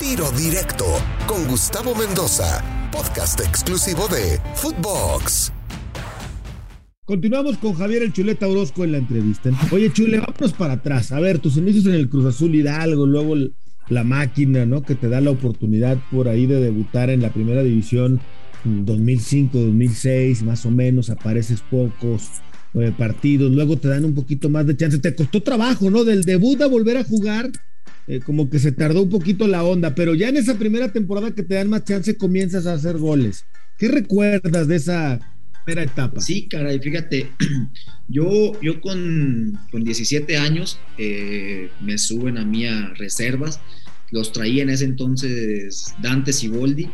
Tiro Directo con Gustavo Mendoza, podcast exclusivo de Footbox. Continuamos con Javier el Chuleta Orozco en la entrevista. Oye, Chule, vámonos para atrás. A ver, tus inicios en el Cruz Azul Hidalgo, luego la máquina, ¿no? Que te da la oportunidad por ahí de debutar en la primera división 2005, 2006, más o menos, apareces pocos eh, partidos, luego te dan un poquito más de chance. Te costó trabajo, ¿no? Del debut a volver a jugar, eh, como que se tardó un poquito la onda, pero ya en esa primera temporada que te dan más chance comienzas a hacer goles. ¿Qué recuerdas de esa primera etapa. Sí, caray, fíjate, yo, yo con, con 17 años eh, me suben a mí a reservas, los traía en ese entonces Dante Siboldi,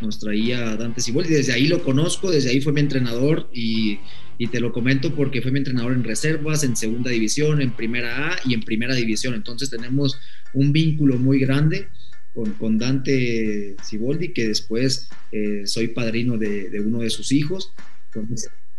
nos traía Dante Siboldi, desde ahí lo conozco, desde ahí fue mi entrenador y, y te lo comento porque fue mi entrenador en reservas, en segunda división, en primera A y en primera división, entonces tenemos un vínculo muy grande. Con, con, Dante Siboldi, que después eh, soy padrino de, de, uno de sus hijos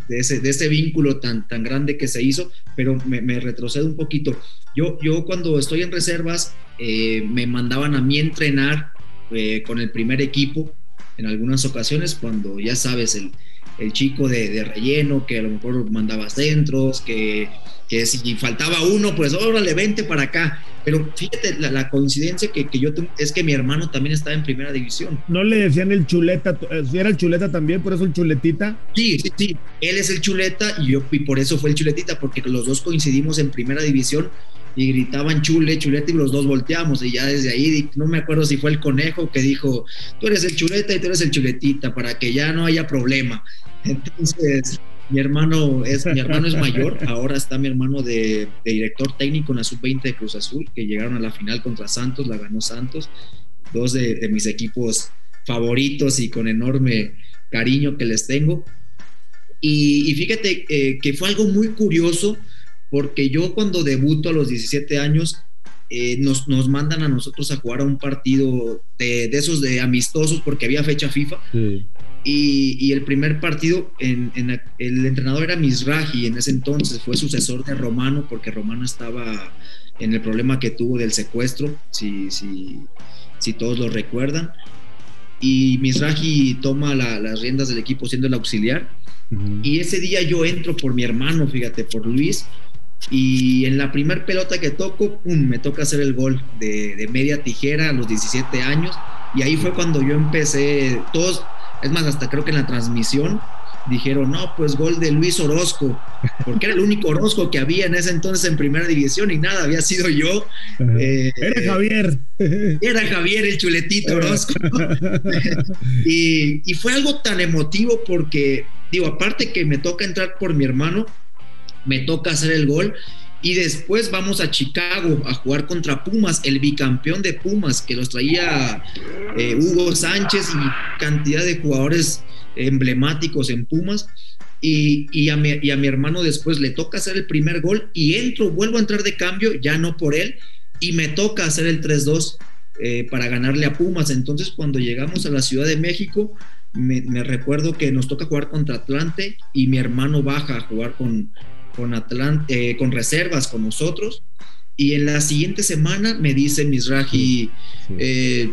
de ese, de ese vínculo tan, tan grande que se hizo, pero me, me retrocedo un poquito. Yo, yo cuando estoy en reservas, eh, me mandaban a mí entrenar eh, con el primer equipo en algunas ocasiones, cuando ya sabes, el, el chico de, de, relleno, que a lo mejor mandaba centros, que, que si faltaba uno, pues órale, vente para acá. Pero fíjate, la, la coincidencia que, que, yo tengo es que mi hermano también estaba en primera división. ¿No le decían el chuleta? ¿Si era el chuleta también, por eso el chuletita? Sí, sí, sí. Él es el chuleta y yo y por eso fue el chuletita, porque los dos coincidimos en primera división y gritaban chule, chuleta y los dos volteamos y ya desde ahí, no me acuerdo si fue el conejo que dijo, tú eres el chuleta y tú eres el chuletita, para que ya no haya problema. Entonces, mi hermano es, mi hermano es mayor, ahora está mi hermano de, de director técnico en la sub-20 de Cruz Azul, que llegaron a la final contra Santos, la ganó Santos, dos de, de mis equipos favoritos y con enorme cariño que les tengo. Y, y fíjate eh, que fue algo muy curioso, porque yo cuando debuto a los 17 años, eh, nos, nos, mandan a nosotros a jugar a un partido de, de esos de amistosos, porque había fecha FIFA. Sí. Y, y, el primer partido, en, en, el entrenador era Misraji en ese entonces, fue sucesor de Romano, porque Romano estaba en el problema que tuvo del secuestro, si, si, si todos lo recuerdan. Y Misraji toma la, las riendas del equipo siendo el auxiliar. Uh -huh. Y ese día yo entro por mi hermano, fíjate, por Luis, y en la primer pelota que toco, pum, me toca hacer el gol de, de, media tijera a los 17 años. Y ahí fue cuando yo empecé, todos, es más, hasta creo que en la transmisión dijeron, no, pues gol de Luis Orozco, porque era el único Orozco que había en ese entonces en primera división y nada, había sido yo. Eh, era Javier. Era Javier el chuletito Orozco. y, y fue algo tan emotivo porque, digo, aparte que me toca entrar por mi hermano, me toca hacer el gol y después vamos a Chicago a jugar contra Pumas, el bicampeón de Pumas que los traía eh, Hugo Sánchez y cantidad de jugadores emblemáticos en Pumas. Y, y, a mi, y, a mi, hermano después le toca hacer el primer gol y entro, vuelvo a entrar de cambio, ya no por él, y me toca hacer el 3-2 eh, para ganarle a Pumas. Entonces cuando llegamos a la Ciudad de México, me, me recuerdo que nos toca jugar contra Atlante y mi hermano baja a jugar con, con, Atlant eh, con reservas con nosotros. Y en la siguiente semana me dice Misraji, sí, eh,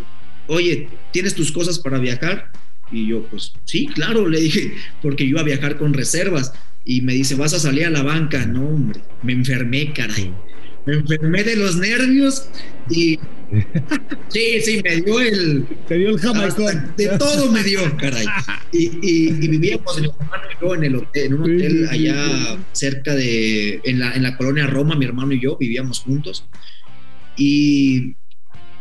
oye, ¿tienes tus cosas para viajar? Y yo, pues sí, claro, le dije, porque yo iba a viajar con reservas. Y me dice, vas a salir a la banca. No, hombre, me enfermé, caray. Me enfermé de los nervios y. Sí, sí, me dio el. Te dio el jamaicón. De todo me dio, caray. Y, y, y vivíamos mi hermano y yo en, el hotel, en un hotel allá cerca de. En la, en la colonia Roma, mi hermano y yo vivíamos juntos. Y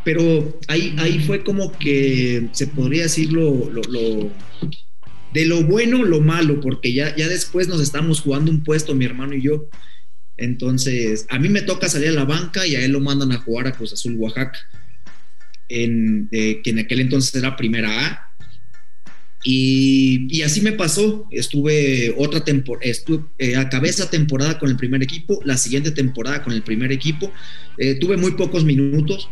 pero ahí, ahí fue como que se podría decir lo, lo, lo, de lo bueno, lo malo, porque ya, ya después nos estamos jugando un puesto, mi hermano y yo. Entonces, a mí me toca salir a la banca y a él lo mandan a jugar a Cruz Azul, Oaxaca, en, eh, que en aquel entonces era primera A. Y, así me pasó. Estuve otra temporada, eh, acabé esa temporada con el primer equipo, la siguiente temporada con el primer equipo. Eh, tuve muy pocos minutos,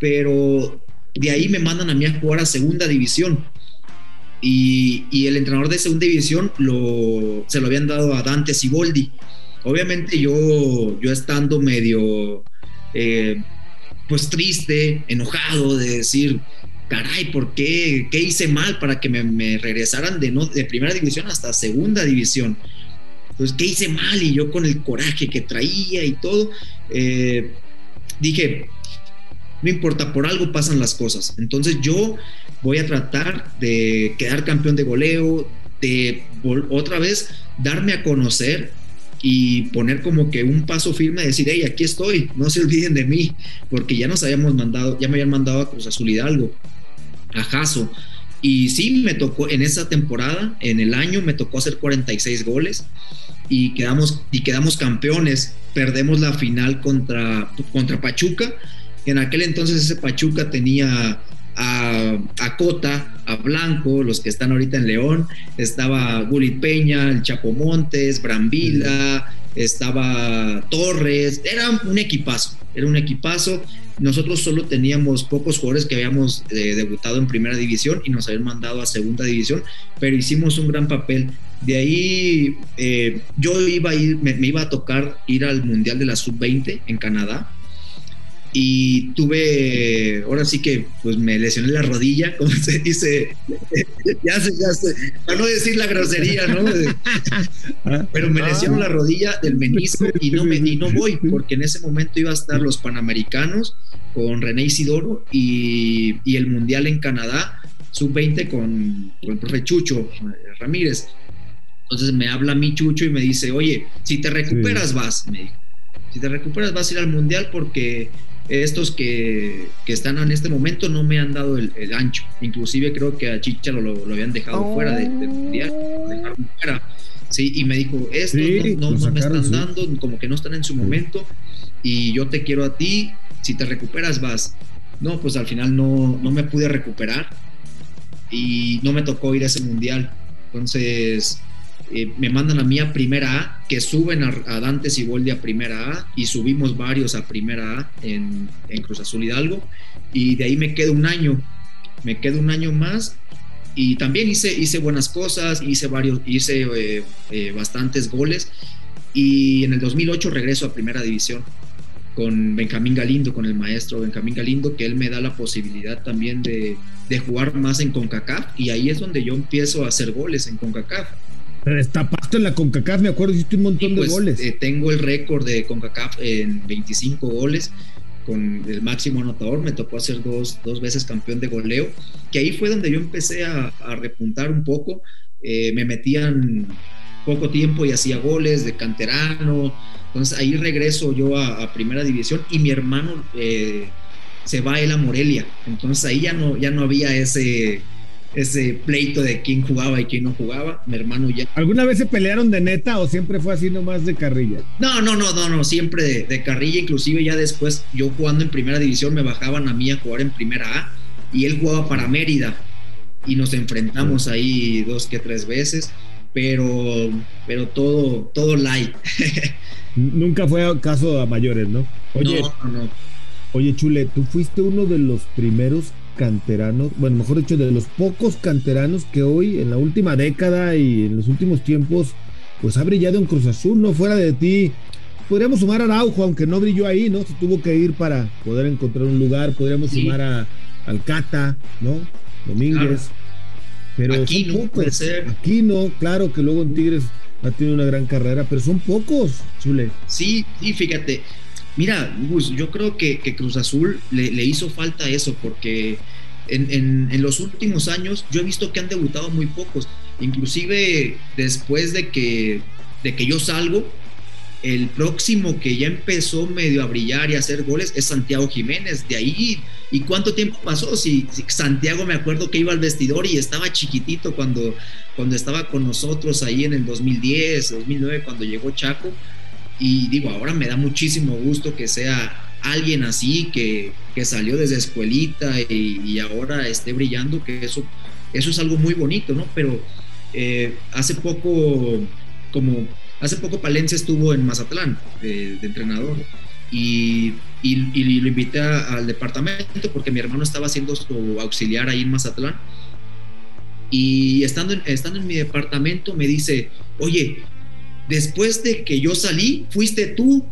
pero de ahí me mandan a mí a jugar a segunda división. Y, y el entrenador de segunda división lo, se lo habían dado a Dante Siboldi. Obviamente yo, yo estando medio, eh, pues triste, enojado, de decir, caray, ¿por qué? ¿Qué hice mal para que me, regresaran de, no, de primera división hasta segunda división? Entonces, ¿qué hice mal? Y yo con el coraje que traía y todo, eh, dije, no importa, por algo pasan las cosas. Entonces yo voy a tratar de quedar campeón de goleo, de otra vez darme a conocer y poner como que un paso firme, decir, hey, aquí estoy, no se olviden de mí, porque ya nos habíamos mandado, ya me habían mandado a Cruz Azul Hidalgo, a Jaso. Y sí, me tocó en esa temporada, en el año, me tocó hacer 46 goles y quedamos, y quedamos campeones. Perdemos la final contra, contra Pachuca, en aquel entonces ese Pachuca tenía a, a, Cota, a Blanco, los que están ahorita en León, estaba Gulit Peña, el Chapo Montes, Brambila, estaba Torres, era un equipazo, era un equipazo. Nosotros solo teníamos pocos jugadores que habíamos eh, debutado en primera división y nos habían mandado a segunda división, pero hicimos un gran papel. De ahí eh, yo iba a ir, me, me iba a tocar ir al Mundial de la Sub-20 en Canadá y tuve, ahora sí que pues me lesioné la rodilla, como se dice, ya sé, ya sé, para no decir la grosería, ¿no? Pero me lesiono la rodilla del menisco y no, me, y no voy, porque en ese momento iba a estar los Panamericanos con René Isidoro y, y el Mundial en Canadá, sub-20 con, con, el profe Chucho Ramírez. Entonces me habla mi Chucho y me dice, oye, si te recuperas vas, me dijo. Si te recuperas vas a ir al Mundial porque estos que, están en este momento no me han dado el, ancho. Inclusive creo que a Chicha lo, habían dejado fuera del mundial. fuera. Sí, y me dijo, estos no, me están dando, como que no están en su momento, y yo te quiero a ti, si te recuperas vas. No, pues al final no, no me pude recuperar y no me tocó ir a ese mundial. Entonces, eh, me mandan a mí a primera A, que suben a, Dantes y Boldi a primera A, y subimos varios a primera A en, Cruz Azul Hidalgo, y de ahí me quedo un año, me quedo un año más, y también hice, hice buenas cosas, hice, varios, hice eh, eh, bastantes goles, y en el 2008 regreso a primera división con Benjamín Galindo, con el maestro Benjamín Galindo, que él me da la posibilidad también de, de jugar más en CONCACAF, y ahí es donde yo empiezo a hacer goles en CONCACAF Destapaste en la CONCACAF, me acuerdo, hiciste un montón de pues, goles. Eh, tengo el récord de CONCACAF en 25 goles con el máximo anotador, me tocó hacer dos, dos veces campeón de goleo, que ahí fue donde yo empecé a, repuntar un poco, eh, me metían poco tiempo y hacía goles de canterano, entonces ahí regreso yo a, primera división y mi hermano eh, se va a él a Morelia, entonces ahí ya no, ya no había ese ese pleito de quién jugaba y quién no jugaba. Mi hermano ya. ¿Alguna vez se pelearon de neta o siempre fue así nomás de carrilla? No, no, no, no, no, siempre de, carrilla. Inclusive ya después, yo jugando en primera división, me bajaban a mí a jugar en primera A y él jugaba para Mérida y nos enfrentamos ahí dos que tres veces, pero, pero todo, todo light. Nunca fue caso a mayores, ¿no? Oye, no, no. Oye, Chule, tú fuiste uno de los primeros canteranos, bueno, mejor dicho, de los pocos canteranos que hoy, en la última década y en los últimos tiempos, pues ha brillado en Cruz Azul, ¿no? Fuera de ti, podríamos sumar a Araujo, aunque no brilló ahí, ¿no? Se tuvo que ir para poder encontrar un lugar, podríamos sumar a Alcata, ¿no? Domínguez. Pero aquí no puede ser. Aquí no, claro que luego en Tigres ha tenido una gran carrera, pero son pocos, Chule. Sí, sí, fíjate. Mira, Gus, yo creo que, Cruz Azul le, hizo falta eso, porque en, los últimos años yo he visto que han debutado muy pocos. Inclusive después de que, de que yo salgo, el próximo que ya empezó medio a brillar y a hacer goles es Santiago Jiménez. De ahí, ¿y cuánto tiempo pasó? Si, Santiago me acuerdo que iba al vestidor y estaba chiquitito cuando, cuando estaba con nosotros ahí en el 2010, 2009, cuando llegó Chaco y digo, ahora me da muchísimo gusto que sea alguien así, que, salió desde escuelita y, ahora esté brillando, que eso, eso es algo muy bonito, ¿no? Pero eh, hace poco, como hace poco Palencia estuvo en Mazatlán de, entrenador y, lo invité al departamento porque mi hermano estaba haciendo su auxiliar ahí en Mazatlán. Y estando estando en mi departamento me dice, oye, después de que yo salí, fuiste tú.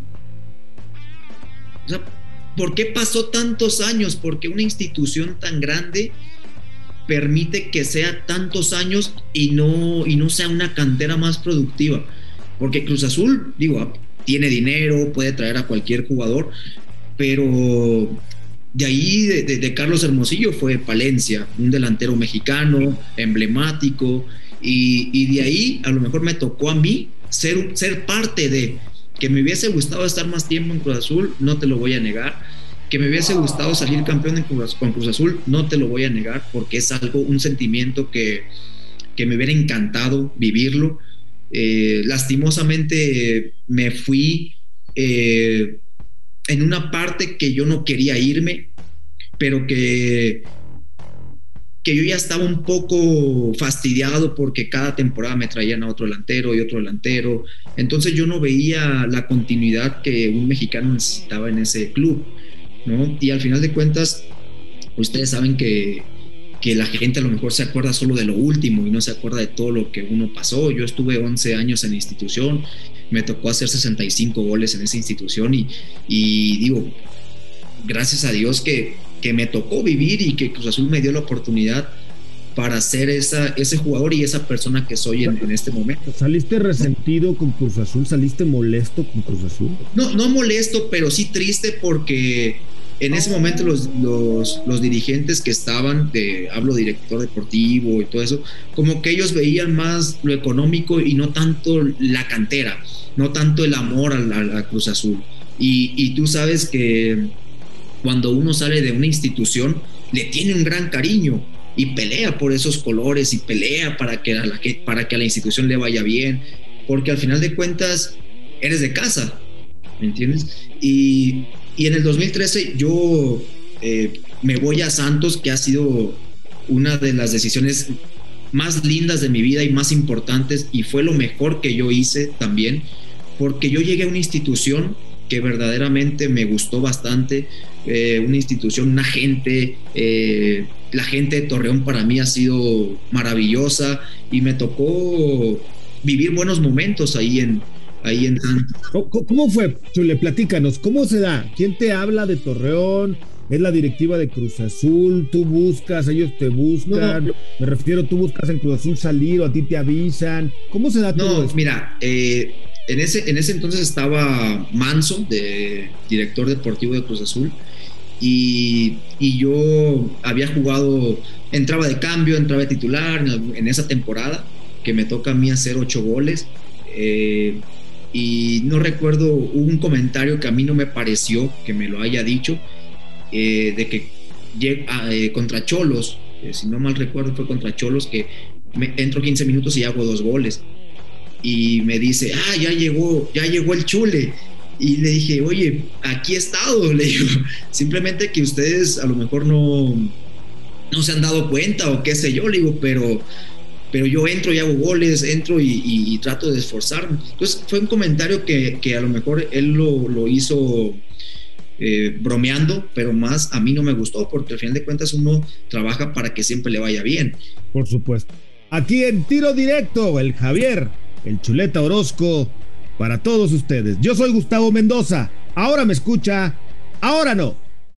O sea, ¿por qué pasó tantos años? Porque una institución tan grande permite que sea tantos años y no, y no sea una cantera más productiva. Porque Cruz Azul, digo, tiene dinero, puede traer a cualquier jugador, pero de ahí, de, Carlos Hermosillo, fue Palencia, un delantero mexicano, emblemático, y, de ahí a lo mejor me tocó a mí ser, ser parte de que me hubiese gustado estar más tiempo en Cruz Azul, no te lo voy a negar. Que me hubiese gustado salir campeón en Cruz, con Cruz Azul, no te lo voy a negar, porque es algo, un sentimiento que, que me hubiera encantado vivirlo. Eh, lastimosamente me fui eh, en una parte que yo no quería irme, pero que, que yo ya estaba un poco fastidiado porque cada temporada me traían a otro delantero y otro delantero. Entonces yo no veía la continuidad que un mexicano necesitaba en ese club, ¿no? Y al final de cuentas, ustedes saben que, que la gente a lo mejor se acuerda solo de lo último y no se acuerda de todo lo que uno pasó. Yo estuve 11 años en institución me tocó hacer 65 goles en esa institución y, y digo, gracias a Dios que, que me tocó vivir y que Cruz Azul me dio la oportunidad para ser esa, ese jugador y esa persona que soy en, este momento. ¿Saliste resentido con Cruz Azul? ¿Saliste molesto con Cruz Azul? No, no molesto, pero sí triste porque en ese momento los, los, dirigentes que estaban, de, hablo director deportivo y todo eso, como que ellos veían más lo económico y no tanto la cantera, no tanto el amor a la, Cruz Azul. Y, y, tú sabes que cuando uno sale de una institución, le tiene un gran cariño y pelea por esos colores y pelea para que a la, para que la institución le vaya bien, porque al final de cuentas eres de casa, ¿me entiendes? Y y en el 2013 yo eh, me voy a Santos, que ha sido una de las decisiones más lindas de mi vida y más importantes, y fue lo mejor que yo hice también, porque yo llegué a una institución que verdaderamente me gustó bastante, eh, una institución, una gente, eh, la gente de Torreón para mí ha sido maravillosa y me tocó vivir buenos momentos ahí en, ahí en ¿Cómo fue, Chule? Platícanos, ¿cómo se da? ¿Quién te habla de Torreón? ¿Es la directiva de Cruz Azul? ¿Tú buscas, ellos te buscan? Me refiero, ¿tú buscas en Cruz Azul salir o a ti te avisan? ¿Cómo se da todo No, mira, eh, en, ese, en ese entonces estaba Manso, de director deportivo de Cruz Azul, y, y, yo había jugado, entraba de cambio, entraba de titular en, esa temporada, que me toca a mí hacer ocho goles. Eh, y no recuerdo un comentario que a mí no me pareció que me lo haya dicho, eh, de que ah, eh, contra Cholos, eh, si no mal recuerdo fue contra Cholos, que me, entro 15 minutos y hago dos goles. Y me dice, ah, ya llegó, ya llegó el chule. Y le dije, oye, aquí he estado, le digo, simplemente que ustedes a lo mejor no, no se han dado cuenta o qué sé yo, le digo, pero pero yo entro y hago goles, entro y, trato de esforzarme. Entonces fue un comentario que, a lo mejor él lo, hizo eh, bromeando, pero más a mí no me gustó, porque al final de cuentas uno trabaja para que siempre le vaya bien. Por supuesto. Aquí en tiro directo, el Javier, el Chuleta Orozco, para todos ustedes. Yo soy Gustavo Mendoza. Ahora me escucha, ahora no.